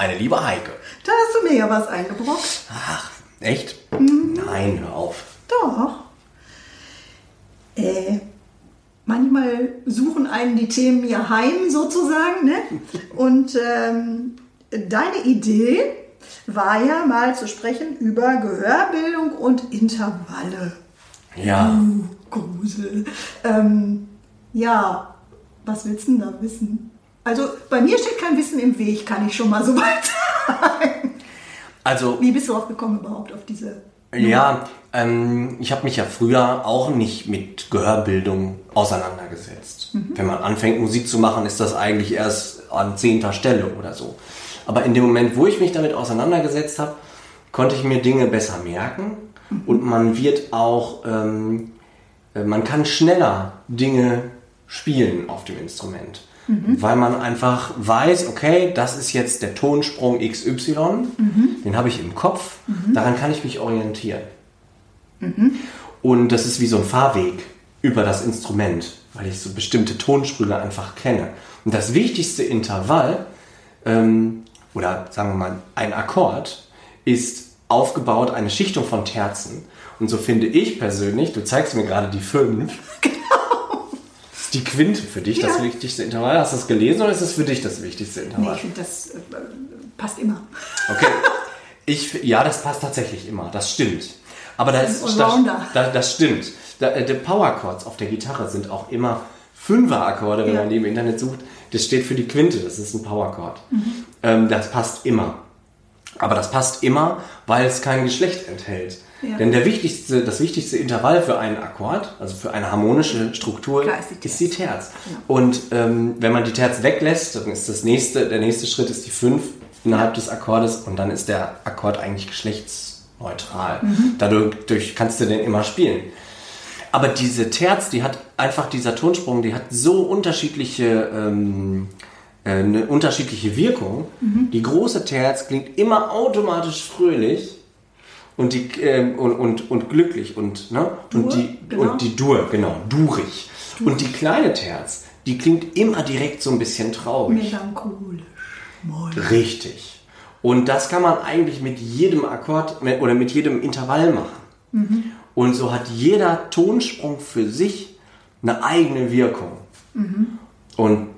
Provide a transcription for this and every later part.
Meine liebe Heike. Da hast du mir ja was eingebrockt. Ach, echt? Mhm. Nein, hör auf. Doch. Äh, manchmal suchen einen die Themen ja heim sozusagen. Ne? Und ähm, deine Idee war ja mal zu sprechen über Gehörbildung und Intervalle. Ja. Uh, Grusel. Ähm, ja, was willst du denn da wissen? Also bei mir steht kein Wissen im Weg, kann ich schon mal so weit sagen. Also. Wie bist du auch gekommen überhaupt auf diese? Ja, ähm, ich habe mich ja früher auch nicht mit Gehörbildung auseinandergesetzt. Mhm. Wenn man anfängt Musik zu machen, ist das eigentlich erst an zehnter Stelle oder so. Aber in dem Moment, wo ich mich damit auseinandergesetzt habe, konnte ich mir Dinge besser merken mhm. und man wird auch, ähm, äh, man kann schneller Dinge spielen auf dem Instrument. Mhm. Weil man einfach weiß, okay, das ist jetzt der Tonsprung XY, mhm. den habe ich im Kopf, mhm. daran kann ich mich orientieren. Mhm. Und das ist wie so ein Fahrweg über das Instrument, weil ich so bestimmte Tonsprünge einfach kenne. Und das wichtigste Intervall, ähm, oder sagen wir mal ein Akkord, ist aufgebaut eine Schichtung von Terzen. Und so finde ich persönlich, du zeigst mir gerade die fünf. Ist die Quinte für dich ja. das wichtigste Intervall. Hast du das gelesen oder ist das für dich das wichtigste Intervall? Nee, ich finde, das äh, passt immer. Okay. Ich, ja, das passt tatsächlich immer. Das stimmt. Aber das, das, das, das stimmt. Äh, die Power Chords auf der Gitarre sind auch immer Fünfer-Akkorde, wenn ja. man die im Internet sucht. Das steht für die Quinte, das ist ein Power Chord. Mhm. Ähm, das passt immer. Aber das passt immer, weil es kein Geschlecht enthält. Ja. Denn der wichtigste, das wichtigste Intervall für einen Akkord, also für eine harmonische Struktur, Klar, ist, die ist, die Terz. Ja. Und ähm, wenn man die Terz weglässt, dann ist das nächste, der nächste Schritt ist die 5 innerhalb des Akkordes und dann ist der Akkord eigentlich geschlechts neutral. Mhm. Dadurch kannst du den immer spielen. Aber diese Terz, die hat einfach dieser Tonsprung, die hat so unterschiedliche, ähm, äh, eine unterschiedliche Wirkung. Mhm. Die große Terz klingt immer automatisch fröhlich und, die, äh, und, und, und glücklich und, ne? Dur, und, die, genau. und die Dur, genau, durig. Dur. Und die kleine Terz, die klingt immer direkt so ein bisschen traurig. Melancholisch. Moin. Richtig. Und das kann man eigentlich mit jedem Akkord oder mit jedem Intervall machen. Mhm. Und so hat jeder Tonsprung für sich eine eigene Wirkung. Mhm. Und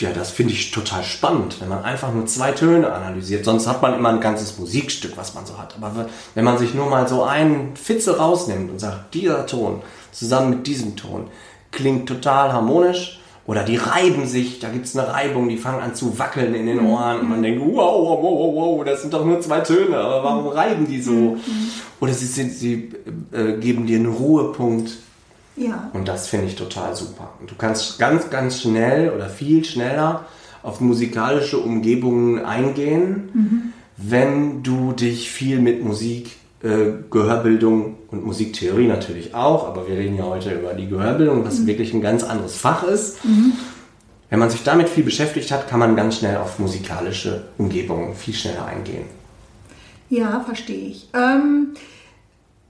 ja, das finde ich total spannend, wenn man einfach nur zwei Töne analysiert. Sonst hat man immer ein ganzes Musikstück, was man so hat. Aber wenn man sich nur mal so einen Fitzel rausnimmt und sagt, dieser Ton zusammen mit diesem Ton klingt total harmonisch, oder die reiben sich, da gibt es eine Reibung, die fangen an zu wackeln in den mhm. Ohren und man denkt, wow, wow, wow, wow, das sind doch nur zwei Töne, aber warum reiben die so? Mhm. Oder sie, sind, sie äh, geben dir einen Ruhepunkt. Ja. Und das finde ich total super. Du kannst ganz, ganz schnell oder viel schneller auf musikalische Umgebungen eingehen, mhm. wenn du dich viel mit Musik äh, Gehörbildung und Musiktheorie natürlich auch, aber wir reden ja heute über die Gehörbildung, was mhm. wirklich ein ganz anderes Fach ist. Mhm. Wenn man sich damit viel beschäftigt hat, kann man ganz schnell auf musikalische Umgebungen viel schneller eingehen. Ja, verstehe ich. Ähm,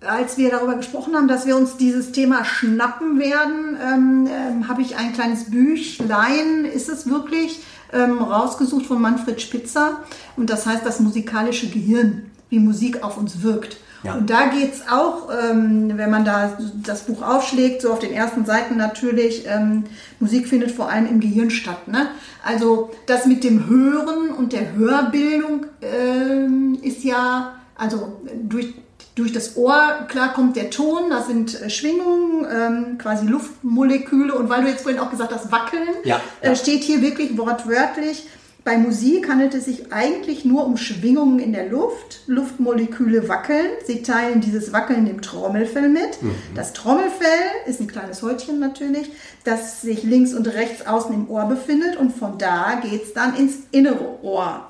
als wir darüber gesprochen haben, dass wir uns dieses Thema schnappen werden, ähm, ähm, habe ich ein kleines Büchlein, ist es wirklich, ähm, rausgesucht von Manfred Spitzer. Und das heißt das musikalische Gehirn wie Musik auf uns wirkt. Ja. Und da geht es auch, ähm, wenn man da das Buch aufschlägt, so auf den ersten Seiten natürlich, ähm, Musik findet vor allem im Gehirn statt. Ne? Also das mit dem Hören und der Hörbildung ähm, ist ja, also durch, durch das Ohr, klar kommt der Ton, das sind äh, Schwingungen, ähm, quasi Luftmoleküle und weil du jetzt vorhin auch gesagt hast, wackeln, ja, ja. Äh, steht hier wirklich wortwörtlich, bei Musik handelt es sich eigentlich nur um Schwingungen in der Luft. Luftmoleküle wackeln. Sie teilen dieses Wackeln dem Trommelfell mit. Mhm. Das Trommelfell ist ein kleines Häutchen natürlich, das sich links und rechts außen im Ohr befindet und von da geht es dann ins innere Ohr.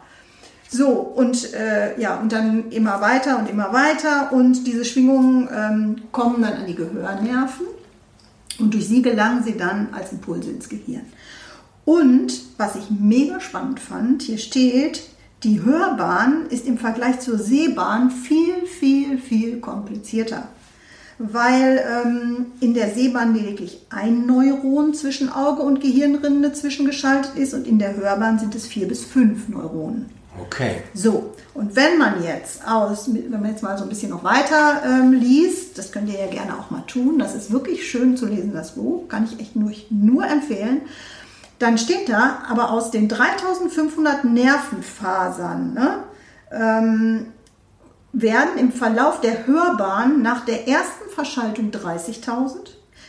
So, und äh, ja, und dann immer weiter und immer weiter und diese Schwingungen ähm, kommen dann an die Gehörnerven und durch sie gelangen sie dann als Impulse ins Gehirn. Und was ich mega spannend fand, hier steht, die Hörbahn ist im Vergleich zur Sehbahn viel, viel, viel komplizierter. Weil ähm, in der Sehbahn lediglich ein Neuron zwischen Auge und Gehirnrinde zwischengeschaltet ist und in der Hörbahn sind es vier bis fünf Neuronen. Okay. So, und wenn man jetzt aus, wenn man jetzt mal so ein bisschen noch weiter ähm, liest, das könnt ihr ja gerne auch mal tun, das ist wirklich schön zu lesen, das Buch, kann ich echt nur, nur empfehlen dann steht da, aber aus den 3500 Nervenfasern ne, ähm, werden im Verlauf der Hörbahn nach der ersten Verschaltung 30.000,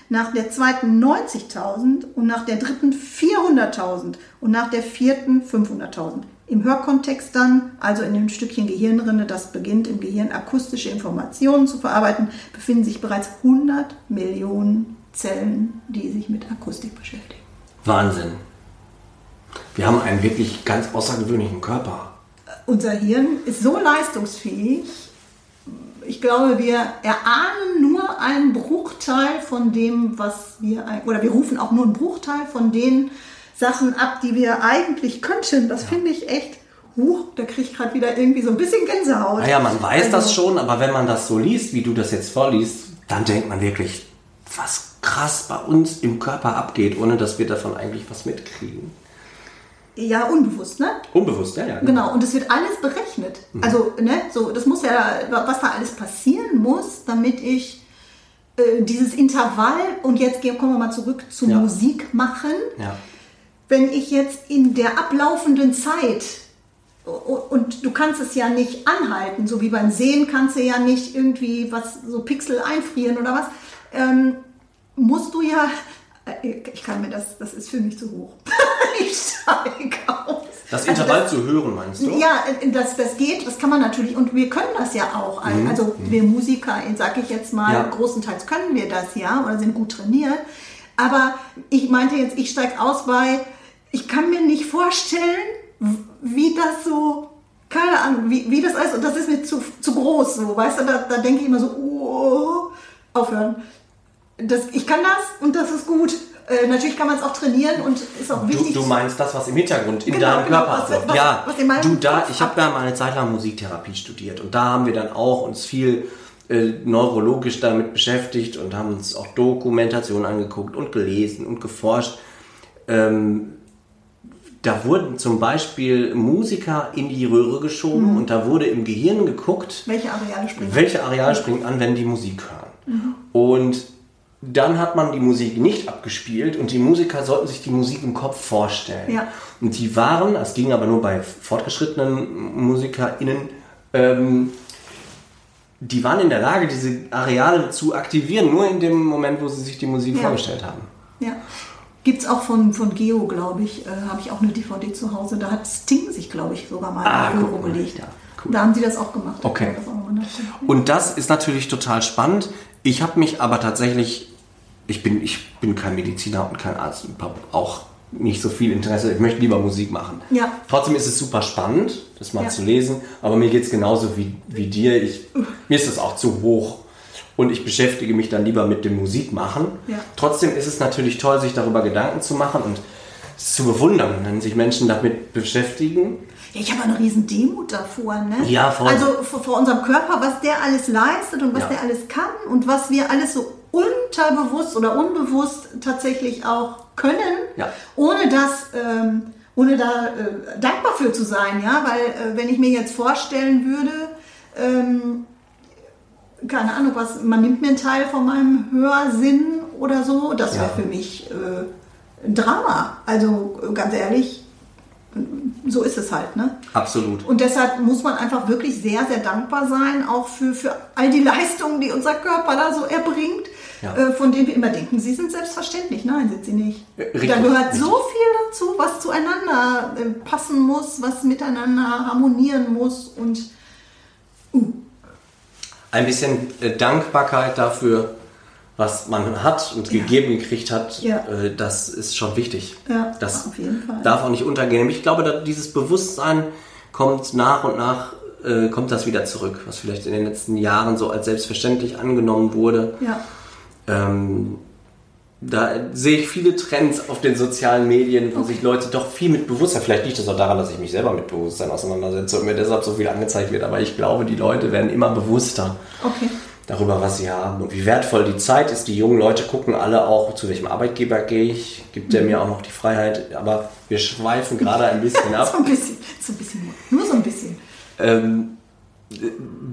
nach der zweiten 90.000 und nach der dritten 400.000 und nach der vierten 500.000. Im Hörkontext dann, also in dem Stückchen Gehirnrinde, das beginnt im Gehirn akustische Informationen zu verarbeiten, befinden sich bereits 100 Millionen Zellen, die sich mit Akustik beschäftigen. Wahnsinn. Wir haben einen wirklich ganz außergewöhnlichen Körper. Unser Hirn ist so leistungsfähig. Ich glaube, wir erahnen nur einen Bruchteil von dem, was wir, oder wir rufen auch nur einen Bruchteil von den Sachen ab, die wir eigentlich könnten. Das ja. finde ich echt Huch, da kriege ich gerade wieder irgendwie so ein bisschen Gänsehaut. Naja, man weiß also, das schon, aber wenn man das so liest, wie du das jetzt vorliest, dann denkt man wirklich, was krass bei uns im Körper abgeht, ohne dass wir davon eigentlich was mitkriegen. Ja, unbewusst, ne? Unbewusst, ja, ja. Genau, genau und es wird alles berechnet. Mhm. Also, ne, so, das muss ja, was da alles passieren muss, damit ich äh, dieses Intervall, und jetzt kommen wir mal zurück zu ja. Musik machen. Ja. Wenn ich jetzt in der ablaufenden Zeit und du kannst es ja nicht anhalten, so wie beim Sehen kannst du ja nicht irgendwie was so Pixel einfrieren oder was. Ähm, musst du ja, äh, ich kann mir das, das ist für mich zu hoch. ich steige aus. Das Intervall also das, zu hören, meinst du? Ja, äh, das, das geht, das kann man natürlich und wir können das ja auch. Mhm. Also mhm. wir Musiker, sag ich jetzt mal, ja. großenteils können wir das ja oder sind gut trainiert. Aber ich meinte jetzt, ich steige aus bei, ich kann mir nicht vorstellen, wie das so, keine Ahnung, wie, wie das ist. Und das ist mir zu, zu groß, so, weißt du, da, da denke ich immer so, oh, aufhören das, ich kann das und das ist gut. Äh, natürlich kann man es auch trainieren und ist auch wichtig. Du, du meinst das, was im Hintergrund in genau, deinem genau, Körper abläuft. Ja, was du da, ich habe ja mal eine Zeit lang Musiktherapie studiert und da haben wir dann auch uns viel äh, neurologisch damit beschäftigt und haben uns auch Dokumentationen angeguckt und gelesen und geforscht. Ähm, da wurden zum Beispiel Musiker in die Röhre geschoben mhm. und da wurde im Gehirn geguckt, welche Areale springen, welche Areale springen an, wenn die Musik hören. Mhm. Und dann hat man die Musik nicht abgespielt und die Musiker sollten sich die Musik im Kopf vorstellen. Ja. Und die waren, das ging aber nur bei fortgeschrittenen MusikerInnen, ähm, die waren in der Lage, diese Areale zu aktivieren, nur in dem Moment, wo sie sich die Musik ja. vorgestellt haben. Ja. Gibt es auch von, von Geo, glaube ich, äh, habe ich auch eine DVD zu Hause. Da hat Sting sich, glaube ich, sogar mal ah, in Büro gelegt. Ja, cool. Da haben sie das auch gemacht. Okay. Und das ist natürlich total spannend. Ich habe mich aber tatsächlich, ich bin, ich bin kein Mediziner und kein Arzt und habe auch nicht so viel Interesse. Ich möchte lieber Musik machen. Ja. Trotzdem ist es super spannend, das mal ja. zu lesen. Aber mir geht es genauso wie, wie dir. Ich, mir ist das auch zu hoch. Und ich beschäftige mich dann lieber mit dem Musikmachen. Ja. Trotzdem ist es natürlich toll, sich darüber Gedanken zu machen und es zu bewundern, wenn sich Menschen damit beschäftigen. Ja, ich habe eine riesen Demut davor. Ne? Ja, voll. Also vor, vor, unserem Körper, was der alles leistet und was ja. der alles kann und was wir alles so unterbewusst oder unbewusst tatsächlich auch können, ja. ohne das, ähm, ohne da äh, dankbar für zu sein. Ja, weil äh, wenn ich mir jetzt vorstellen würde, ähm, keine Ahnung was, man nimmt mir einen Teil von meinem Hörsinn oder so, das wäre ja. für mich äh, ein Drama. Also ganz ehrlich, so ist es halt, ne? Absolut. Und deshalb muss man einfach wirklich sehr, sehr dankbar sein, auch für, für all die Leistungen, die unser Körper da so erbringt. Ja. äh, von denen wir immer denken, sie sind selbstverständlich. Nein, sind sie nicht. Richtig, da gehört richtig. so viel dazu, was zueinander äh, passen muss, was miteinander harmonieren muss und Ein bisschen äh, Dankbarkeit dafür, was man hat und Ja. gegeben gekriegt hat, Ja. äh, das ist schon wichtig. Ja, das auf jeden Fall. darf auch nicht untergehen. Ich glaube, dieses Bewusstsein kommt nach und nach, äh, kommt das wieder zurück, was vielleicht in den letzten Jahren so als selbstverständlich angenommen wurde. ja. Ähm, da sehe ich viele Trends auf den sozialen Medien, wo sich Leute doch viel mit Bewusstsein, vielleicht liegt das auch daran, dass ich mich selber mit Bewusstsein auseinandersetze und mir deshalb so viel angezeigt wird, aber ich glaube, die Leute werden immer bewusster Okay. darüber, was sie haben und wie wertvoll die Zeit ist. Die jungen Leute gucken alle auch, zu welchem Arbeitgeber gehe ich, gibt der mir auch noch die Freiheit, aber wir schweifen gerade ein bisschen ab. So ein bisschen, so ein bisschen nur, nur so ein bisschen. Ähm,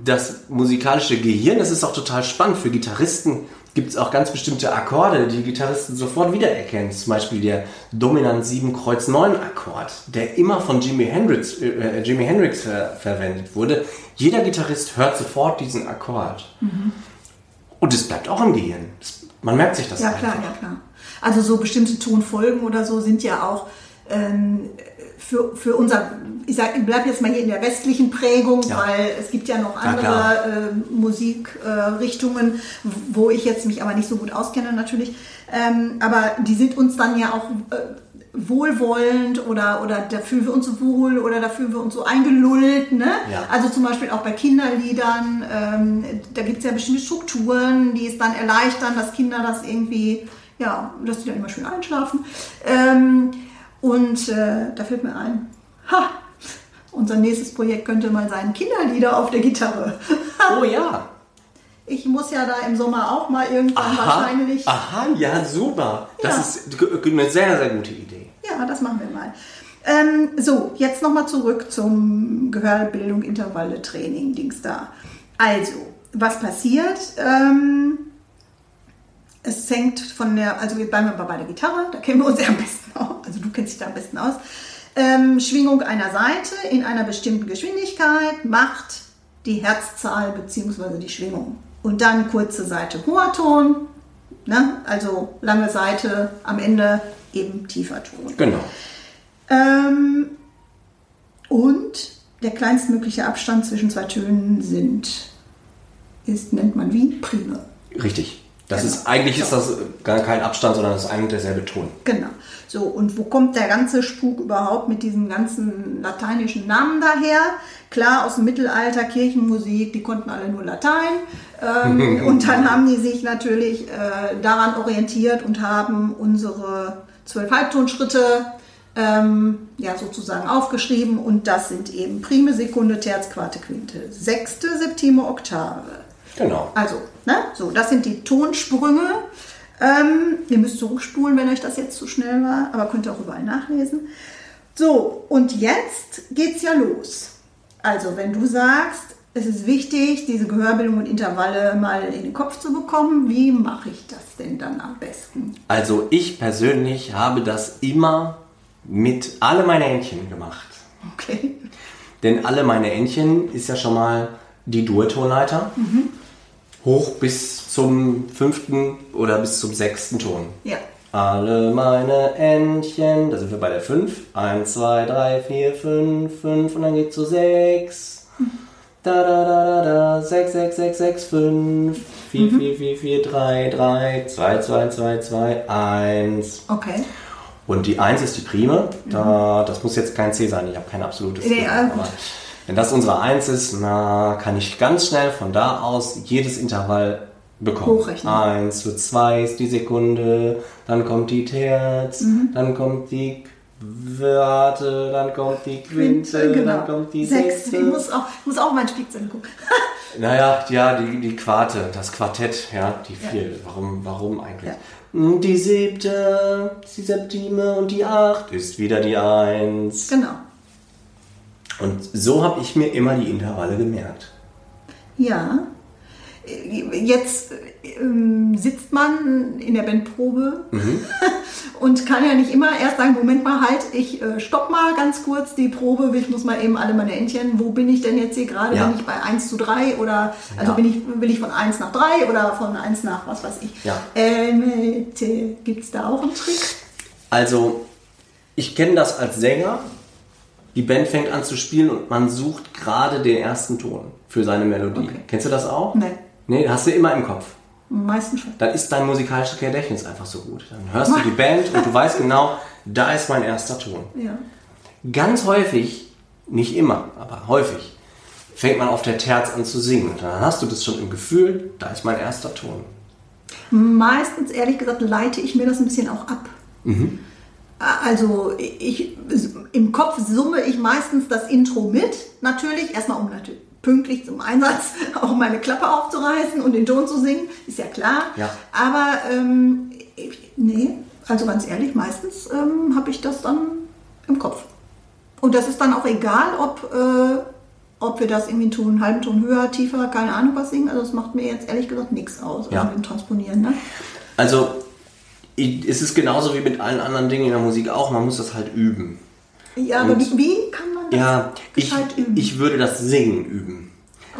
das musikalische Gehirn, das ist auch total spannend. Für Gitarristen gibt es auch ganz bestimmte Akkorde, die Gitarristen sofort wiedererkennen. Zum Beispiel der Dominant 7 Kreuz 9 Akkord, der immer von Jimi Hendrix, äh, Jimi Hendrix ver verwendet wurde. Jeder Gitarrist hört sofort diesen Akkord. Und es bleibt auch im Gehirn. Das, man merkt sich das Ja, einfach. klar, ja, klar. Also so bestimmte Tonfolgen oder so sind ja auch ähm, für, für unser, ich sag, ich bleib jetzt mal hier in der westlichen Prägung, Ja. weil es gibt ja noch andere äh, Musikrichtungen, wo ich jetzt mich aber nicht so gut auskenne natürlich. Ähm, aber die sind uns dann ja auch äh, wohlwollend oder, oder da fühlen wir uns so wohl oder da fühlen wir uns so eingelullt. Ne? Ja. Also zum Beispiel auch bei Kinderliedern, ähm, da gibt es ja bestimmte Strukturen, die es dann erleichtern, dass Kinder das irgendwie, ja, dass die dann immer schön einschlafen. Ähm, und äh, da fällt mir ein, ha, unser nächstes Projekt könnte mal sein, Kinderlieder auf der Gitarre. Oh ja. Ich muss ja da im Sommer auch mal irgendwann wahrscheinlich. Aha, ja, super. Das Ja. ist eine sehr, sehr gute Idee. Ja, das machen wir mal. Ähm, so, jetzt nochmal zurück zum Gehörbildung, Intervalle, Training, Dings da. Also, was passiert? Ähm, es hängt von der, also wir bleiben bei der Gitarre, da kennen wir uns ja am besten aus, also du kennst dich da am besten aus. Ähm, Schwingung einer Seite in einer bestimmten Geschwindigkeit macht die Herzzahl bzw. die Schwingung. Und dann kurze Seite hoher Ton, ne? also lange Seite, am Ende eben tiefer Ton. Genau. Ähm, und der kleinstmögliche Abstand zwischen zwei Tönen sind, ist, nennt man wie? Prime. Richtig. Das Genau. ist, eigentlich ist das gar kein Abstand, sondern es ist ein und derselbe Ton. Genau. So, und wo kommt der ganze Spuk überhaupt mit diesen ganzen lateinischen Namen daher? Klar, aus dem Mittelalter, Kirchenmusik, die konnten alle nur Latein. Ähm, und dann haben die sich natürlich äh, daran orientiert und haben unsere zwölf Halbtonschritte ähm, ja, sozusagen aufgeschrieben. Und das sind eben Prime, Sekunde, Terz, Quarte, Quinte, Sechste, Septime, Oktave. Genau. Also, ne? So, das sind die Tonsprünge. Ähm, ihr müsst zurückspulen, wenn euch das jetzt zu schnell war, aber könnt ihr auch überall nachlesen. So, und jetzt geht's ja los. Also, wenn du sagst, es ist wichtig, diese Gehörbildung und Intervalle mal in den Kopf zu bekommen, wie mache ich das denn dann am besten? Also ich persönlich habe das immer mit alle meine Entchen gemacht. Okay. Denn alle meine Entchen ist ja schon mal die Dur-Tonleiter. Mhm. Hoch bis zum fünften oder bis zum sechsten Ton. Ja. Alle meine Entchen, da sind wir bei der 5. 1, 2, 3, 4, 5, 5 und dann geht's zu 6. Da, da, da, da, da, 6, 6, 6, 6, 5, 4, 4, 4, 4, 3, 3, 2, 2, 2, 2, 1. Okay. Und die 1 ist die Prime. Da, das muss jetzt kein C sein, ich habe kein absolutes Nee, C. alles gut. Aber wenn das unsere 1 ist, na, kann ich ganz schnell von da aus jedes Intervall bekommen. Hochrechnen. 1 zu 2 ist die Sekunde, dann kommt die Terz, Mhm. dann kommt die Quarte, dann kommt die Quinte, Quinte, genau. dann kommt die Sechs. Sechste. Ich muss auch, ich muss auch mal in den Spiegel gucken. Naja, ja, die, die Quarte, das Quartett, ja, die vier. Warum, warum eigentlich? Hm, Die siebte, die Septime und die acht ist wieder die eins. genau. Und so habe ich mir immer die Intervalle gemerkt. Ja. Jetzt ähm, sitzt man in der Bandprobe und kann ja nicht immer erst sagen, Moment mal, halt, ich äh, stopp mal ganz kurz die Probe, ich muss mal eben alle meine Entchen, wo bin ich denn jetzt hier gerade, Ja. bin ich bei 1 zu 3 oder, also Ja. bin ich, will ich von 1 nach 3 oder von 1 nach was weiß ich. Ja. Ähm, Gibt es da auch einen Trick? Also, ich kenne das als Sänger. Die Band fängt an zu spielen und man sucht gerade den ersten Ton für seine Melodie. Okay. Kennst du das auch? Nee. Nee, hast du immer im Kopf. Meistens schon. Dann ist dein musikalisches Gedächtnis einfach so gut. Dann hörst du die Band und du weißt genau, da ist mein erster Ton. Ja. Ganz häufig, nicht immer, aber häufig, fängt man auf der Terz an zu singen. Und dann hast du das schon im Gefühl, da ist mein erster Ton. Meistens, ehrlich gesagt, leite ich mir das ein bisschen auch ab. Mhm. Also ich, im Kopf summe ich meistens das Intro mit, natürlich, erstmal um natürlich pünktlich zum Einsatz auch meine Klappe aufzureißen und den Ton zu singen, ist ja klar. Ja. Aber ähm, nee, also ganz ehrlich, meistens ähm, habe ich das dann im Kopf. Und das ist dann auch egal, ob, äh, ob wir das irgendwie einen Ton, einen halben Ton höher, tiefer, keine Ahnung was singen. Also das macht mir jetzt ehrlich gesagt nichts aus, Ja. also mit dem Transponieren. Ne? Also, es ist genauso wie mit allen anderen Dingen in der Musik auch, man muss das halt üben. Ja, aber Und- wie, kann man das Ja, ich, gescheit üben? ich würde das Singen üben.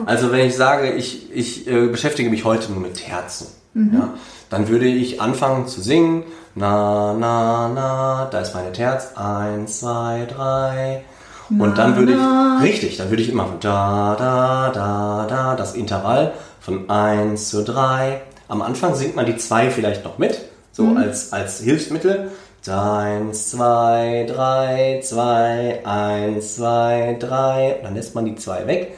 Also wenn ich sage, ich, ich äh, beschäftige mich heute nur mit Herzen, Mhm. ja, dann würde ich anfangen zu singen. Na, na, na, da ist meine Terz. Eins, zwei, drei. Und dann würde na. ich, richtig, dann würde ich immer von da, da, da, da, das Intervall von eins zu drei. Am Anfang singt man die zwei vielleicht noch mit, so Mhm. als, als Hilfsmittel. Eins, zwei, drei, zwei, eins, zwei, drei. Und dann lässt man die zwei weg.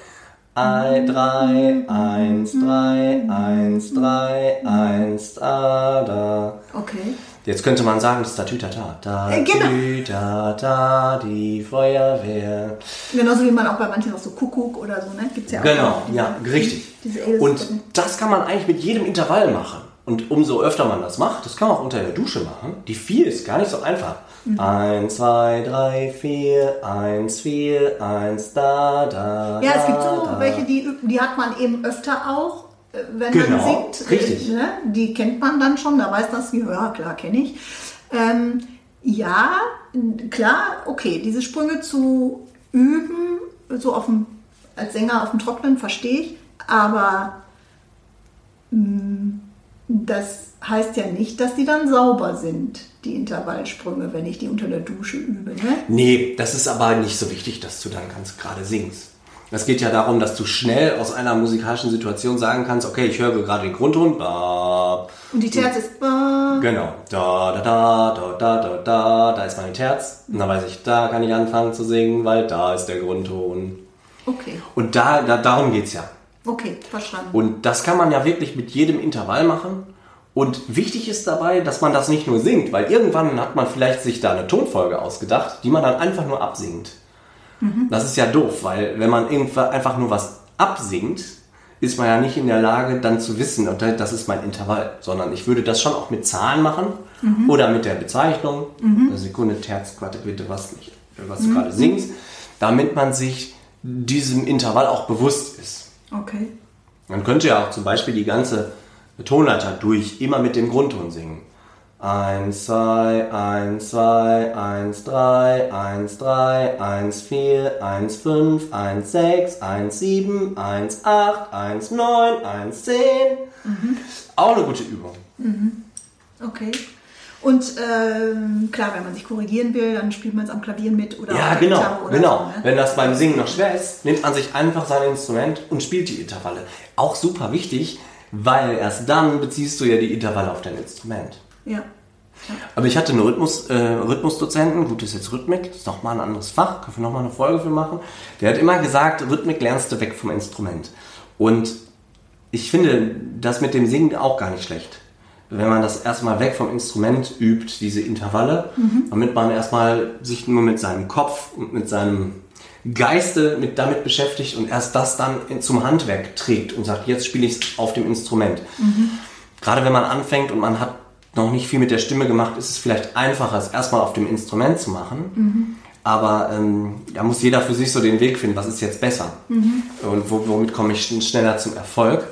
Ein, drei, eins, drei, eins, drei, eins, da, da. okay. Jetzt könnte man sagen, das ist Tatütata. Da, Äh, genau. Tatütata, die Feuerwehr. Genauso wie man auch bei manchen auch so Kuckuck oder so, ne? Gibt's ja auch. Genau, diese- ja, richtig. Diese Und das kann man eigentlich mit jedem Intervall machen. Und umso öfter man das macht, das kann man auch unter der Dusche machen. Die vier ist gar nicht so einfach. Mhm. Eins, zwei, drei, vier, eins, vier, eins, da, da. Ja, es gibt so da. welche, die, die hat man eben öfter auch, äh, wenn Genau, man singt. richtig. Äh, ne? Die kennt man dann schon, da weiß das, ja klar, kenne ich. Ähm, ja, klar, okay, diese Sprünge zu üben, so auf dem, als Sänger auf dem Trocknen, verstehe ich, aber mh, das heißt ja nicht, dass die dann sauber sind, die Intervallsprünge, wenn ich die unter der Dusche übe. Ne? Nee, das ist aber nicht so wichtig, dass du dann ganz gerade singst. Es geht ja darum, dass du schnell aus einer musikalischen Situation sagen kannst, okay, ich höre gerade den Grundton, ba, Und die Terz ist. Äh, Genau. Da, da, da, da, da, da, da, da ist meine Terz. Und dann weiß ich, da kann ich anfangen zu singen, weil da ist der Grundton. okay, Und da, da darum geht's ja. Okay, verstanden. Und das kann man ja wirklich mit jedem Intervall machen. Und wichtig ist dabei, dass man das nicht nur singt, weil irgendwann hat man vielleicht sich da eine Tonfolge ausgedacht, die man dann einfach nur absingt. Das ist ja doof, weil wenn man irgendwann einfach nur was absingt, ist man ja nicht in der Lage, dann zu wissen, und das ist mein Intervall, sondern ich würde das schon auch mit Zahlen machen oder mit der Bezeichnung, eine Sekunde, Terz, Quarte, bitte, was nicht, was du gerade singst, damit man sich diesem Intervall auch bewusst ist. Okay. Man könnte ja auch zum Beispiel die ganze Tonleiter durch immer mit dem Grundton singen. 1, 2, 1, 2, 1, 3, 1, 3, 1, 4, 1, 5, 1, 6, 1, 7, 1, 8, 1, 9, 1, 10. Auch eine gute Übung. Okay. Und ähm, klar, wenn man sich korrigieren will, dann spielt man es am Klavier mit oder Ja, genau, oder genau. so. Ne? Wenn das beim Singen noch schwer ist, nimmt man sich einfach sein Instrument und spielt die Intervalle. Auch super wichtig, weil erst dann beziehst du ja die Intervalle auf dein Instrument. Ja. Aber ich hatte einen Rhythmus, äh, Rhythmusdozenten, gut, das ist jetzt Rhythmik, das ist nochmal ein anderes Fach, können wir nochmal eine Folge für machen. Der hat immer gesagt, Rhythmik lernst du weg vom Instrument. Und ich finde das mit dem Singen auch gar nicht schlecht. Wenn man das erstmal weg vom Instrument übt, diese Intervalle, damit man erstmal sich nur mit seinem Kopf und mit seinem Geiste mit damit beschäftigt und erst das dann in, zum Handwerk trägt und sagt, jetzt spiele ich es auf dem Instrument. Gerade wenn man anfängt und man hat noch nicht viel mit der Stimme gemacht, ist es vielleicht einfacher, es erstmal auf dem Instrument zu machen. Aber ähm, da muss jeder für sich so den Weg finden, was ist jetzt besser und wo, womit komme ich schn- schneller zum Erfolg.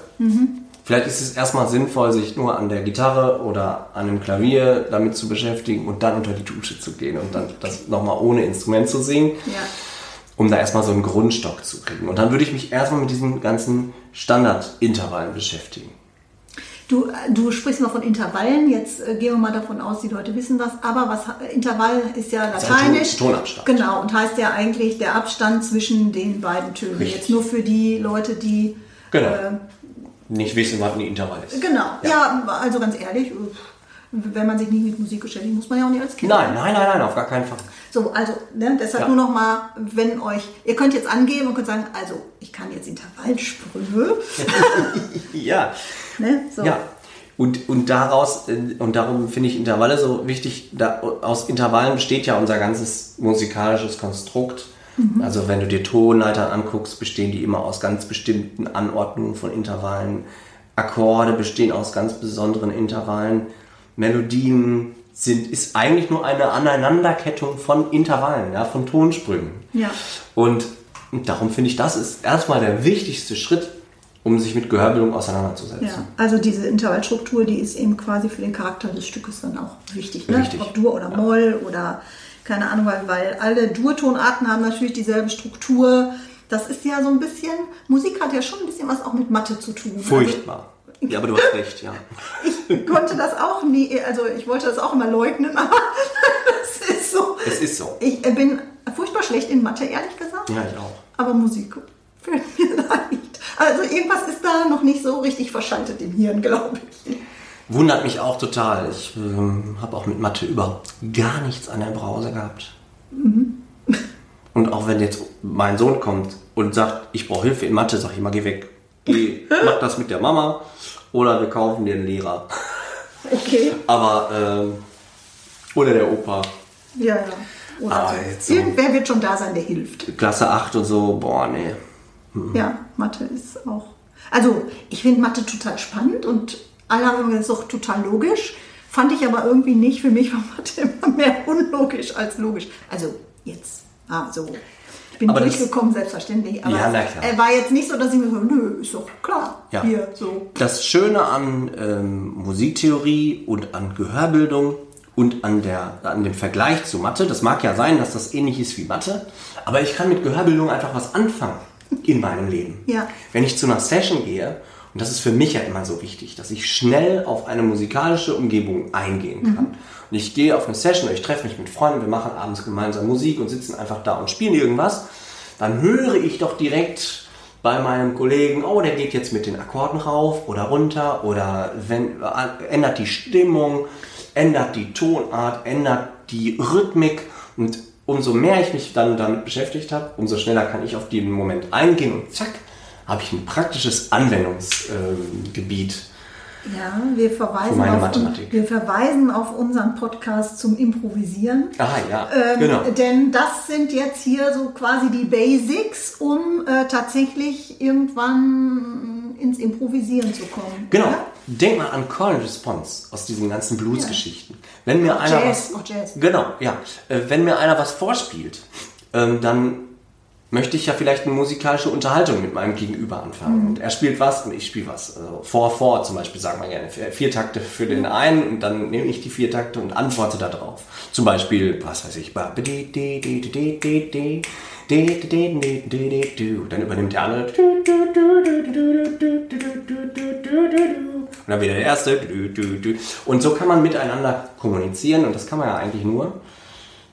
Vielleicht ist es erstmal sinnvoll, sich nur an der Gitarre oder an dem Klavier damit zu beschäftigen und dann unter die Dusche zu gehen und dann das nochmal ohne Instrument zu singen, Ja. um da erstmal so einen Grundstock zu kriegen. Und dann würde ich mich erstmal mit diesen ganzen Standardintervallen beschäftigen. Du, du sprichst noch von Intervallen. Jetzt äh, gehen wir mal davon aus, die Leute wissen das. Aber was Intervall ist ja lateinisch. Ton- Tonabstand. Genau, und heißt ja eigentlich der Abstand zwischen den beiden Tönen. Richtig. Jetzt nur für die Leute, die. Genau. Äh, Nicht wissen, was ein Intervall ist. genau. Ja. also ganz ehrlich, wenn man sich nicht mit Musik beschäftigt, muss man ja auch nicht als Kind. Nein, nein, nein, nein, auf gar keinen Fall. So, also, ne, deshalb Ja. nur noch mal, wenn euch, ihr könnt jetzt angeben und könnt sagen, also, ich kann jetzt Intervallsprünge. Ja. ne, so. Ja. Und, und daraus, äh, und darum finde ich Intervalle so wichtig, da, aus Intervallen besteht ja unser ganzes musikalisches Konstrukt. Also wenn du dir Tonleitern anguckst, bestehen die immer aus ganz bestimmten Anordnungen von Intervallen. Akkorde bestehen aus ganz besonderen Intervallen. Melodien sind, ist eigentlich nur eine Aneinanderkettung von Intervallen, ja, von Tonsprüngen. Ja. Und darum finde ich, das ist erstmal der wichtigste Schritt, um sich mit Gehörbildung auseinanderzusetzen. Ja, also diese Intervallstruktur, die ist eben quasi für den Charakter des Stückes dann auch wichtig. Ne? Richtig. Ob Dur oder Moll oder keine Ahnung, weil, weil alle Durtonarten haben natürlich dieselbe Struktur. Das ist ja so ein bisschen, Musik hat ja schon ein bisschen was auch mit Mathe zu tun. Furchtbar. Ja, aber du hast recht, ja. Also ich konnte das auch nie, also ich wollte das auch immer leugnen, aber es ist so. Es ist so. Ich bin furchtbar schlecht in Mathe, ehrlich gesagt. Ja, ich auch. Aber Musik fällt mir leicht. Also irgendwas ist da noch nicht so richtig verschaltet im Hirn, glaube ich. Wundert mich auch total. Ich ähm, habe auch mit Mathe überhaupt gar nichts an der Brause gehabt. Und auch wenn jetzt mein Sohn kommt und sagt, ich brauche Hilfe in Mathe, sag ich immer, geh weg. Geh, mach das mit der Mama oder wir kaufen dir einen Lehrer. Okay. Aber, ähm, oder der Opa. Ja, ja. Oder Aber so. jetzt so- Irgendwer wird schon da sein, der hilft. Klasse 8 und so, boah, nee. Ja, Mathe ist auch. Also, ich finde Mathe total spannend und alle haben gesagt, das ist auch total logisch. Fand ich aber irgendwie nicht. Für mich war Mathe immer mehr unlogisch als logisch. Also, jetzt. Ah, so. Ich bin Aber das- durchgekommen, selbstverständlich. Aber Ja, na klar. er war jetzt nicht so, dass ich mir so, nö, ist doch klar. Ja. Hier, so. Das Schöne an ähm, Musiktheorie und an Gehörbildung und an, der, an dem Vergleich zu Mathe, das mag ja sein, dass das ähnlich ist wie Mathe, aber ich kann mit Gehörbildung einfach was anfangen in meinem Leben. Ja. Wenn ich zu einer Session gehe, und das ist für mich ja immer so wichtig, dass ich schnell auf eine musikalische Umgebung eingehen kann. Und ich gehe auf eine Session, ich treffe mich mit Freunden, wir machen abends gemeinsam Musik und sitzen einfach da und spielen irgendwas, dann höre ich doch direkt bei meinem Kollegen, oh, der geht jetzt mit den Akkorden rauf oder runter oder wenn, ändert die Stimmung, ändert die Tonart, ändert die Rhythmik. Und umso mehr ich mich dann damit beschäftigt habe, umso schneller kann ich auf den Moment eingehen und zack, habe ich ein praktisches Anwendungsgebiet. Ja, wir verweisen, Für meine auf, Mathematik. wir verweisen auf unseren Podcast zum Improvisieren. Ah ja, Ähm, genau. Denn das sind jetzt hier so quasi die Basics, um äh, tatsächlich irgendwann ins Improvisieren zu kommen. Genau. Ja? Denk mal an Call and Response aus diesen ganzen Blues-Geschichten. Wenn mir einer Jazz, was, Jazz. genau, ja, Äh, wenn mir einer was vorspielt, ähm, dann möchte ich ja vielleicht eine musikalische Unterhaltung mit meinem Gegenüber anfangen. Mhm. Und er spielt was und ich spiele was. Also vor, vor zum Beispiel, sagen wir gerne. Vier Takte für den einen und dann nehme ich die vier Takte und antworte darauf. Zum Beispiel, was weiß ich, dann übernimmt der andere. Und dann wieder der erste. Und so kann man miteinander kommunizieren und das kann man ja eigentlich nur,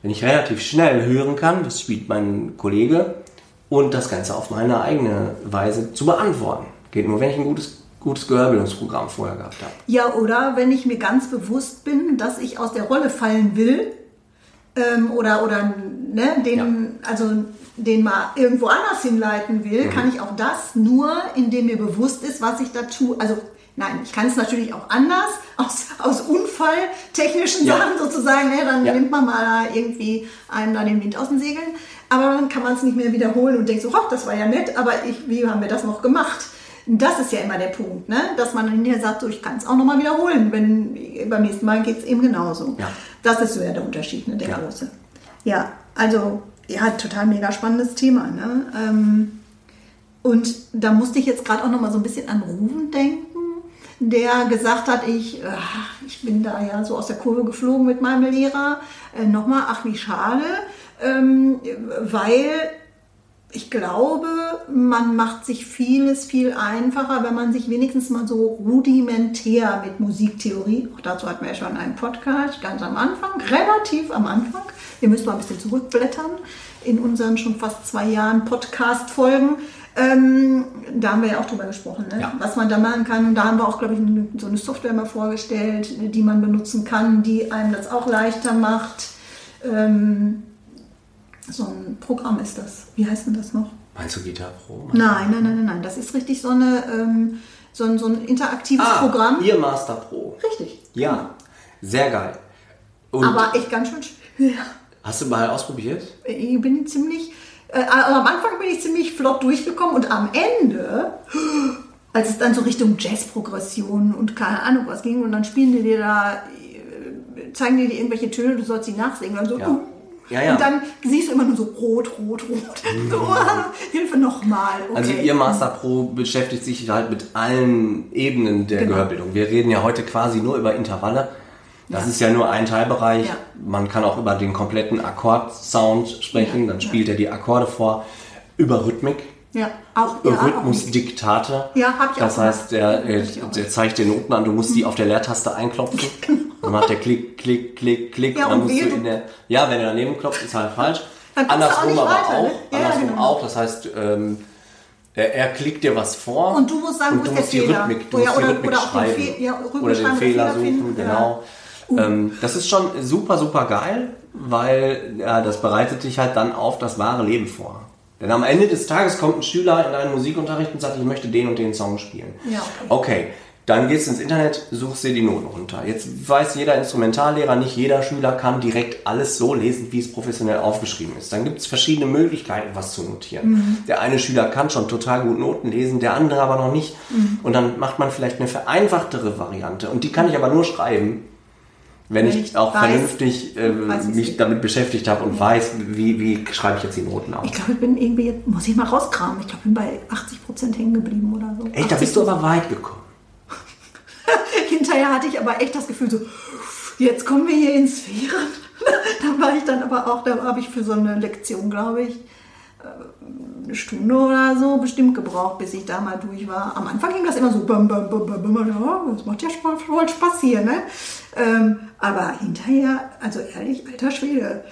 wenn ich relativ schnell hören kann, das spielt mein Kollege, und das Ganze auf meine eigene Weise zu beantworten. Geht nur, wenn ich ein gutes, gutes Gehörbildungsprogramm vorher gehabt habe. Ja, oder wenn ich mir ganz bewusst bin, dass ich aus der Rolle fallen will ähm, oder, oder ne, den, also den mal irgendwo anders hinleiten will, Mhm. kann ich auch das nur, indem mir bewusst ist, was ich da tue. Also nein, ich kann es natürlich auch anders, aus, aus unfalltechnischen Ja. Sachen sozusagen. Ne, dann Ja. nimmt man mal irgendwie einem da den Wind aus den Segeln. Aber dann kann man es nicht mehr wiederholen und denkt so, ach, das war ja nett, aber ich, wie haben wir das noch gemacht? Das ist ja immer der Punkt, ne? dass man hinterher sagt, so, ich kann es auch nochmal wiederholen, wenn beim nächsten Mal geht es eben genauso. Ja. Das ist so ja der Unterschied, ne? der Ja. große. Ja, also, ja, total mega spannendes Thema. Ne? Ähm, und da musste ich jetzt gerade auch nochmal so ein bisschen an Rufen denken. der gesagt hat, ich, ach, ich bin da ja so aus der Kurve geflogen mit meinem Lehrer. Äh, Nochmal, ach wie schade, weil ich glaube, man macht sich vieles viel einfacher, wenn man sich wenigstens mal so rudimentär mit Musiktheorie, auch dazu hatten wir ja schon einen Podcast ganz am Anfang, relativ am Anfang, wir müssen mal ein bisschen zurückblättern in unseren schon fast zwei Jahren Podcast-Folgen. Ähm, da haben wir ja auch drüber gesprochen, ne? Ja. was man da machen kann. Und da haben wir auch, glaube ich, so eine Software mal vorgestellt, die man benutzen kann, die einem das auch leichter macht. Ähm, so ein Programm ist das. Wie heißt denn das noch? Meinst du Guitar Pro? Nein, nein, nein, nein, nein. Das ist richtig so, eine, ähm, so, ein, so ein interaktives Ah, Programm. Ihr Master Pro. Richtig. Ja, sehr geil. Und Aber echt ganz schön schwer. hast du mal ausprobiert? Ich bin ziemlich, äh, also am Anfang bin ich ziemlich flott durchgekommen und am Ende, als es dann so Richtung Jazzprogression und keine Ahnung was ging und dann spielen die dir da, äh, zeigen die dir irgendwelche Töne, du sollst sie nachsingen. Und, so, Ja. Ja, ja. und dann siehst du immer nur so rot, rot, rot. So, ah, Hilfe nochmal. Okay. Also ihr Master Pro beschäftigt sich halt mit allen Ebenen der Genau. Gehörbildung. Wir reden ja heute quasi nur über Intervalle. Das ist ja nur ein Teilbereich. Ja. Man kann auch über den kompletten Akkordsound sprechen. Ja, Dann ja. spielt er die Akkorde vor. Über Rhythmik. Ja, auch, ja, auch. Rhythmusdiktate. Ja, hab ich Das auch heißt, der, äh, auch. der zeigt dir Noten an, du musst die auf der Leertaste einklopfen. Dann macht der Klick, Klick, Klick, Klick. Ja, und dann musst du in der. Ja, wenn er daneben klopft, ist halt falsch. Auch Andersrum nicht aber weiter, auch. ne? Ja, Andersrum genau. auch. Das heißt, ähm, er, er klickt dir was vor. Und du musst sagen, wo du ist der musst die Fehler? Rhythmik, du Oder- musst die oder- Rhythmik oder auch den schreiben. Fe- ja, oder den Fehler suchen, finden, genau. Ähm, das ist schon super, super geil, weil ja, das bereitet dich halt dann auf das wahre Leben vor. Denn am Ende des Tages kommt ein Schüler in einen Musikunterricht und sagt, ich möchte den und den Song spielen. Ja, okay. Dann gehst du ins Internet, suchst dir die Noten runter. Jetzt weiß jeder Instrumentallehrer, nicht jeder Schüler kann direkt alles so lesen, wie es professionell aufgeschrieben ist. Dann gibt es verschiedene Möglichkeiten, was zu notieren. Der eine Schüler kann schon total gut Noten lesen, der andere aber noch nicht. Und dann macht man vielleicht eine vereinfachtere Variante. Und die kann ich aber nur schreiben, wenn, Wenn ich, auch weiß- vernünftig äh, weiß, mich damit beschäftigt habe und weiß, wie, wie schreibe ich jetzt die Noten auf. Ich glaube, ich bin irgendwie, jetzt muss ich mal rauskramen, ich glaube, ich bin bei 80 Prozent hängen geblieben oder so. Ey, da bist du aber weit gekommen. Hinterher hatte ich aber echt das Gefühl so, jetzt kommen wir hier in Sphären. da war ich dann aber auch, da habe ich für so eine Lektion, glaube ich, eine Stunde oder so bestimmt gebraucht, bis ich da mal durch war. Am Anfang ging das immer so, bam, bam, bam, bam, bam, das macht ja voll Spaß hier, ne? Ähm, aber hinterher, also ehrlich, alter Schwede,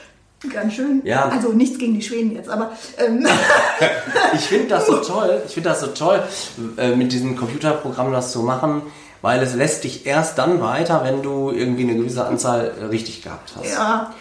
ganz schön. Ja. Also nichts gegen die Schweden jetzt, aber ähm, Ich finde das so toll, ich finde das so toll, äh, mit diesem Computerprogramm das zu machen, weil es lässt dich erst dann weiter, wenn du irgendwie eine gewisse Anzahl äh, richtig gehabt hast. ja,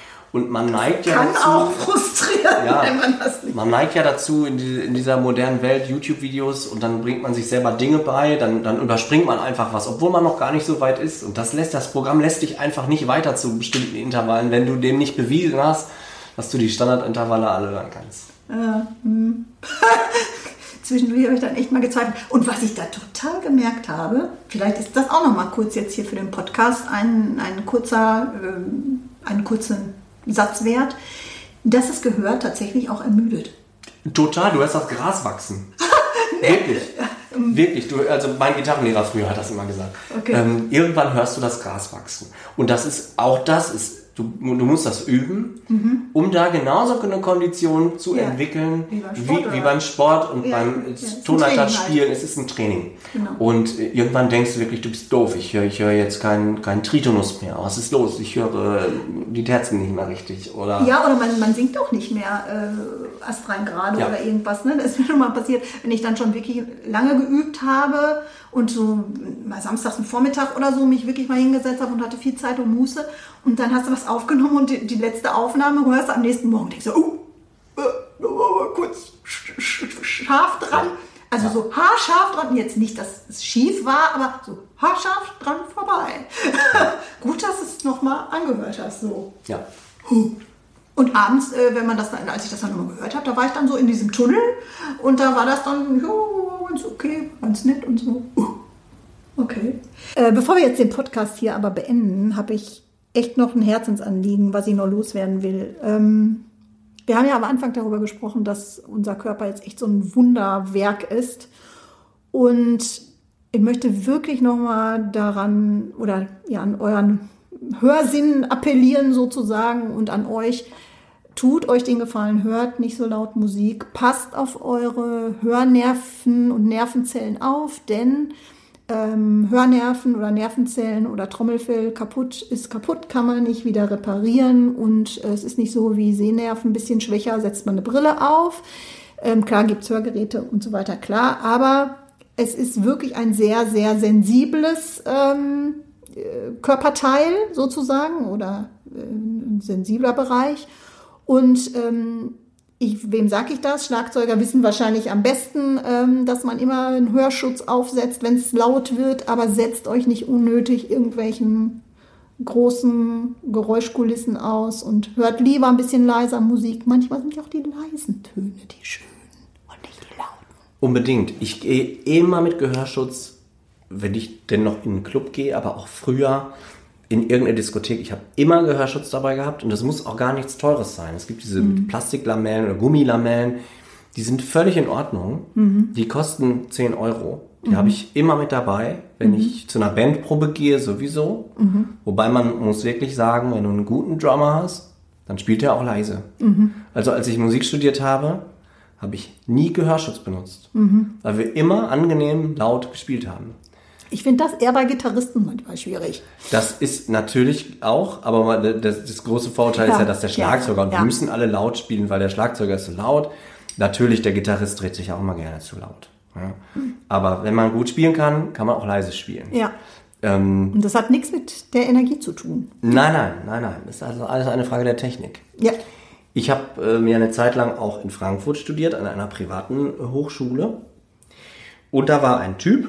Und man neigt ja kann dazu, auch frustrieren, Ja. wenn man das nicht. man neigt ja dazu in, die, in dieser modernen Welt YouTube-Videos und dann bringt man sich selber Dinge bei, dann, dann überspringt man einfach was, obwohl man noch gar nicht so weit ist. Und das lässt das Programm lässt dich einfach nicht weiter zu bestimmten Intervallen, wenn du dem nicht bewiesen hast, dass du die Standardintervalle alle hören kannst. Ja, hm. Zwischendurch habe ich dann echt mal gezweifelt. Und was ich da total gemerkt habe, vielleicht ist das auch noch mal kurz jetzt hier für den Podcast ein, ein kurzer, ähm, einen kurzen Satz wert, dass das Gehör tatsächlich auch ermüdet. Total, du hörst das Gras wachsen. Wirklich. Wirklich. Du, also mein Gitarrenlehrer früher hat das immer gesagt. Okay. Ähm, irgendwann hörst du das Gras wachsen. Und das ist, auch das ist, du, du musst das üben, um da genauso eine Kondition zu Mhm. Ja. entwickeln, Wie beim Sport, wie, wie beim Sport und Ja, beim ja, es ist ein Tonleiterspielen. Training Es ist ein Training. Genau. Und äh, irgendwann denkst du wirklich, du bist doof. Ich höre ich höre jetzt keinen keinen Tritonus mehr. Was ist los? Ich höre äh, die Terzen nicht mehr richtig. Oder Ja, oder man, man singt auch nicht mehr äh, astrein gerade oder irgendwas. Ne? Das ist mir schon mal passiert, wenn ich dann schon wirklich lange geübt habe und so mal samstags am Vormittag oder so mich wirklich mal hingesetzt habe und hatte viel Zeit und Muße und dann hast du was aufgenommen und die, die letzte Aufnahme hörst du am nächsten Morgen denkst du, oh, äh, äh, kurz sch sch scharf dran. Also so haarscharf dran, jetzt nicht, dass es schief war, aber so haarscharf dran vorbei. Gut, dass du es nochmal angehört hast, so. ja. Und abends, äh, wenn man das dann, als ich das dann nochmal gehört habe, da war ich dann so in diesem Tunnel und da war das dann, ja, ganz okay, ganz nett und so. Uh, Okay. Äh, bevor wir jetzt den Podcast hier aber beenden, habe ich echt noch ein Herzensanliegen, was ich noch loswerden will. Ähm, wir haben ja am Anfang darüber gesprochen, dass unser Körper jetzt echt so ein Wunderwerk ist. Und ich möchte wirklich nochmal daran oder ja an euren Hörsinn appellieren sozusagen und an euch. Tut euch den Gefallen, hört nicht so laut Musik, passt auf eure Hörnerven und Nervenzellen auf, denn ähm, Hörnerven oder Nervenzellen oder Trommelfell kaputt ist kaputt, kann man nicht wieder reparieren und äh, es ist nicht so wie Sehnerven, ein bisschen schwächer, setzt man eine Brille auf. Ähm, klar gibt's Hörgeräte und so weiter, klar, aber es ist wirklich ein sehr, sehr sensibles ähm, äh, Körperteil sozusagen oder äh, ein sensibler Bereich. Und ähm, ich, wem sage ich das? Schlagzeuger wissen wahrscheinlich am besten, ähm, dass man immer einen Hörschutz aufsetzt, wenn es laut wird, aber setzt euch nicht unnötig irgendwelchen großen Geräuschkulissen aus und hört lieber ein bisschen leiser Musik. Manchmal sind ja auch die leisen Töne die schönen und nicht die lauten. Unbedingt. Ich gehe immer mit Gehörschutz, wenn ich denn noch in einen Club gehe, aber auch früher in irgendeine Diskothek. Ich habe immer Gehörschutz dabei gehabt und das muss auch gar nichts Teures sein. Es gibt diese Mhm. Plastiklamellen oder Gummilamellen, die sind völlig in Ordnung. Mhm. Die kosten 10 Euro. Die habe ich immer mit dabei, wenn Mhm. ich zu einer Bandprobe gehe, sowieso. Wobei man muss wirklich sagen, wenn du einen guten Drummer hast, dann spielt er auch leise. Mhm. Also als ich Musik studiert habe, habe ich nie Gehörschutz benutzt, Mhm. weil wir immer angenehm laut gespielt haben. Ich finde das eher bei Gitarristen manchmal schwierig. Das ist natürlich auch, aber das, das große Vorteil ist Ja, ja, dass der ja, Schlagzeuger, und ja. wir müssen alle laut spielen, weil der Schlagzeuger ist so laut. Natürlich, der Gitarrist dreht sich auch immer gerne zu laut. Ja. Aber wenn man gut spielen kann, kann man auch leise spielen. Ja. Ähm, Und das hat nichts mit der Energie zu tun. nein, nein, nein, nein. Das ist also alles eine Frage der Technik. Ja. Ich habe äh, mir eine Zeit lang auch in Frankfurt studiert, an einer privaten äh, Hochschule. Und da war ein Typ,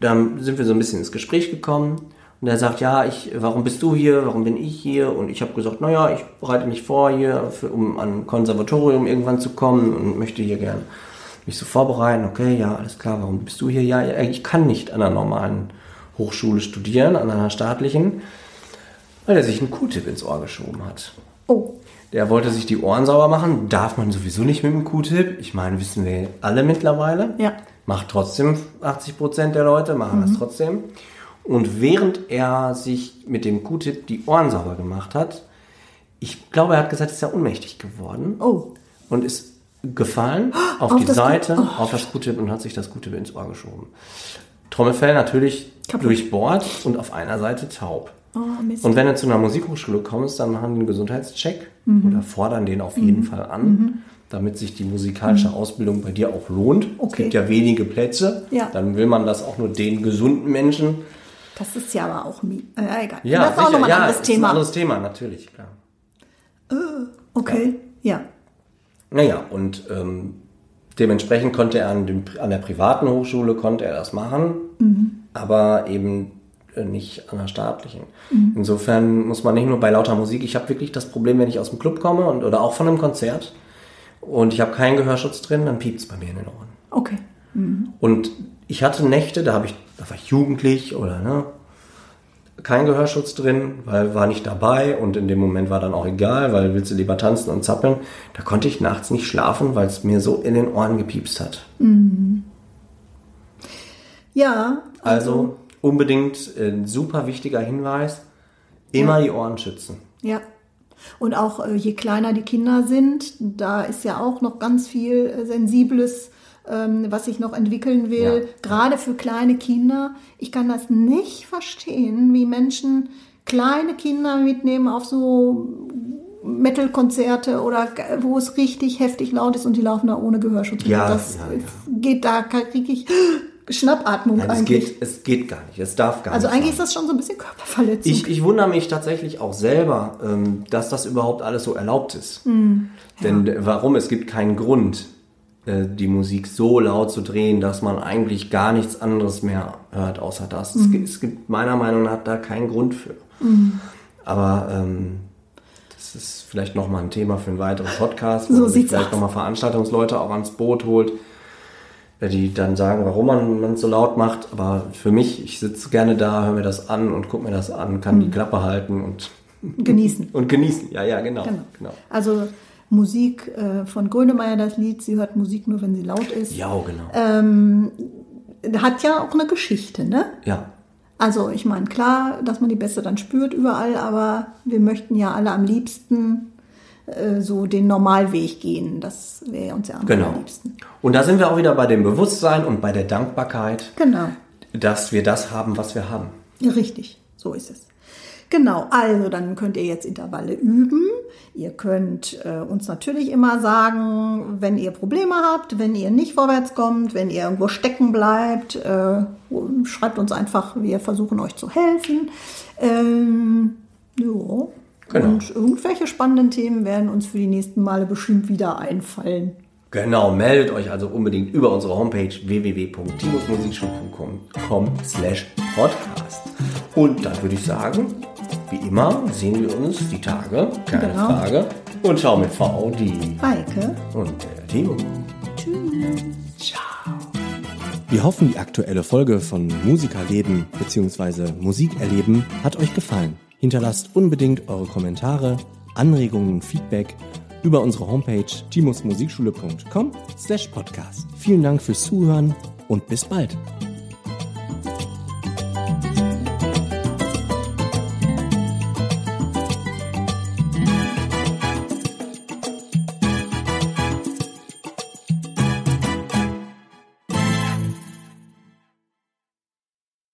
da sind wir so ein bisschen ins Gespräch gekommen. Und er sagt, ja, ich, warum bist du hier, warum bin ich hier? Und ich habe gesagt, naja, ich bereite mich vor hier, für, um an ein Konservatorium irgendwann zu kommen und möchte hier gern mich so vorbereiten. Okay, ja, alles klar, warum bist du hier? Ja, ja, ich kann nicht an einer normalen Hochschule studieren, an einer staatlichen, weil er sich einen Q-Tip ins Ohr geschoben hat. Oh. Der wollte sich die Ohren sauber machen. Darf man sowieso nicht mit dem Q-Tip. Ich meine, wissen wir alle mittlerweile. Ja. Macht trotzdem 80% der Leute, machen das trotzdem. Und während er sich mit dem Q-Tip die Ohren sauber gemacht hat, ich glaube, er hat gesagt, ist er ohnmächtig geworden Oh. und ist gefallen auf, Auf die Seite, Oh. auf das Q-Tip und hat sich das Q-Tip ins Ohr geschoben. Trommelfell natürlich Kaputt. durchbohrt und auf einer Seite taub. Oh. Und wenn du zu einer Musikhochschule kommst, dann machen die einen Gesundheitscheck Mhm. oder fordern den auf jeden Fall an, damit sich die musikalische Ausbildung bei dir auch lohnt. Es Mhm. Okay. gibt ja wenige Plätze. Ja. Dann will man das auch nur den gesunden Menschen. das ist ja aber auch mi äh, egal. Ja, das ist auch nochmal ein ja, anderes ist Thema. ein anderes Thema, natürlich, klar. okay. Ja. Naja, und ähm, dementsprechend konnte er an, dem, an der privaten Hochschule konnte er das machen, Mhm. aber eben äh, nicht an der staatlichen. Mhm. Insofern muss man nicht nur bei lauter Musik, ich habe wirklich das Problem, wenn ich aus dem Club komme und, oder auch von einem Konzert und ich habe keinen Gehörschutz drin, dann piept es bei mir in den Ohren. Okay. Und ich hatte Nächte, da habe ich, da war ich jugendlich oder ne, kein Gehörschutz drin, weil war nicht dabei und in dem Moment war dann auch egal, weil willst du lieber tanzen und zappeln. Da konnte ich nachts nicht schlafen, weil es mir so in den Ohren gepiepst hat. Ja. Also unbedingt ein super wichtiger Hinweis, immer die Ohren schützen. Ja. Und auch äh, je kleiner die Kinder sind, da ist ja auch noch ganz viel äh, Sensibles, ähm, was sich noch entwickeln will. Ja. Gerade für kleine Kinder. Ich kann das nicht verstehen, wie Menschen kleine Kinder mitnehmen auf so Metal-Konzerte oder wo es richtig heftig laut ist und die laufen da ohne Gehörschutz. Ja, das ja, ja. geht da, kriege ich Schnappatmung Nein, es, eigentlich. geht, es geht gar nicht, es darf gar also nicht. eigentlich ist sein. das schon so ein bisschen Körperverletzung. Ich, ich wundere mich tatsächlich auch selber, ähm, dass das überhaupt alles so erlaubt ist. Hm, Denn warum? Es gibt keinen Grund, äh, die Musik so laut zu drehen, dass man eigentlich gar nichts anderes mehr hört, außer das. Hm. Es, gibt, es meiner Meinung nach da keinen Grund für. Aber ähm, das ist vielleicht nochmal ein Thema für einen weiteren Podcast, wo So man sich vielleicht nochmal Veranstaltungsleute auch ans Boot holt, die dann sagen, warum man man es so laut macht. Aber für mich, ich sitze gerne da, höre mir das an und gucke mir das an, kann Hm. die Klappe halten und, Genießen. und genießen. Ja, ja, genau. Genau. genau. Also Musik äh, von Grönemeyer, das Lied, sie hört Musik nur, wenn sie laut ist. Ja, genau. Ähm, hat ja auch eine Geschichte, ne? Ja. Also ich meine, klar, dass man die Bässe dann spürt überall, aber wir möchten ja alle am liebsten äh, so den Normalweg gehen. Das wäre uns ja am Genau. allerliebsten. Und da sind wir auch wieder bei dem Bewusstsein und bei der Dankbarkeit, Genau. dass wir das haben, was wir haben. Richtig, so ist es. Genau, also dann könnt ihr jetzt Intervalle üben. Ihr könnt äh, uns natürlich immer sagen, wenn ihr Probleme habt, wenn ihr nicht vorwärts kommt, wenn ihr irgendwo stecken bleibt, äh, schreibt uns einfach, wir versuchen euch zu helfen. Ähm, ja. Genau. Und irgendwelche spannenden Themen werden uns für die nächsten Male bestimmt wieder einfallen. Genau, meldet euch also unbedingt über unsere Homepage www.timusmusikschule.com slash podcast. Und dann würde ich sagen, wie immer sehen wir uns die Tage, keine Genau. Frage. Und ciao mit V, die Heike. und der Timo. Wir hoffen, die aktuelle Folge von Musikerleben bzw. Musikerleben hat euch gefallen. Hinterlasst unbedingt eure Kommentare, Anregungen und Feedback über unsere Homepage timusmusikschule.com slash podcast. Vielen Dank fürs Zuhören und bis bald.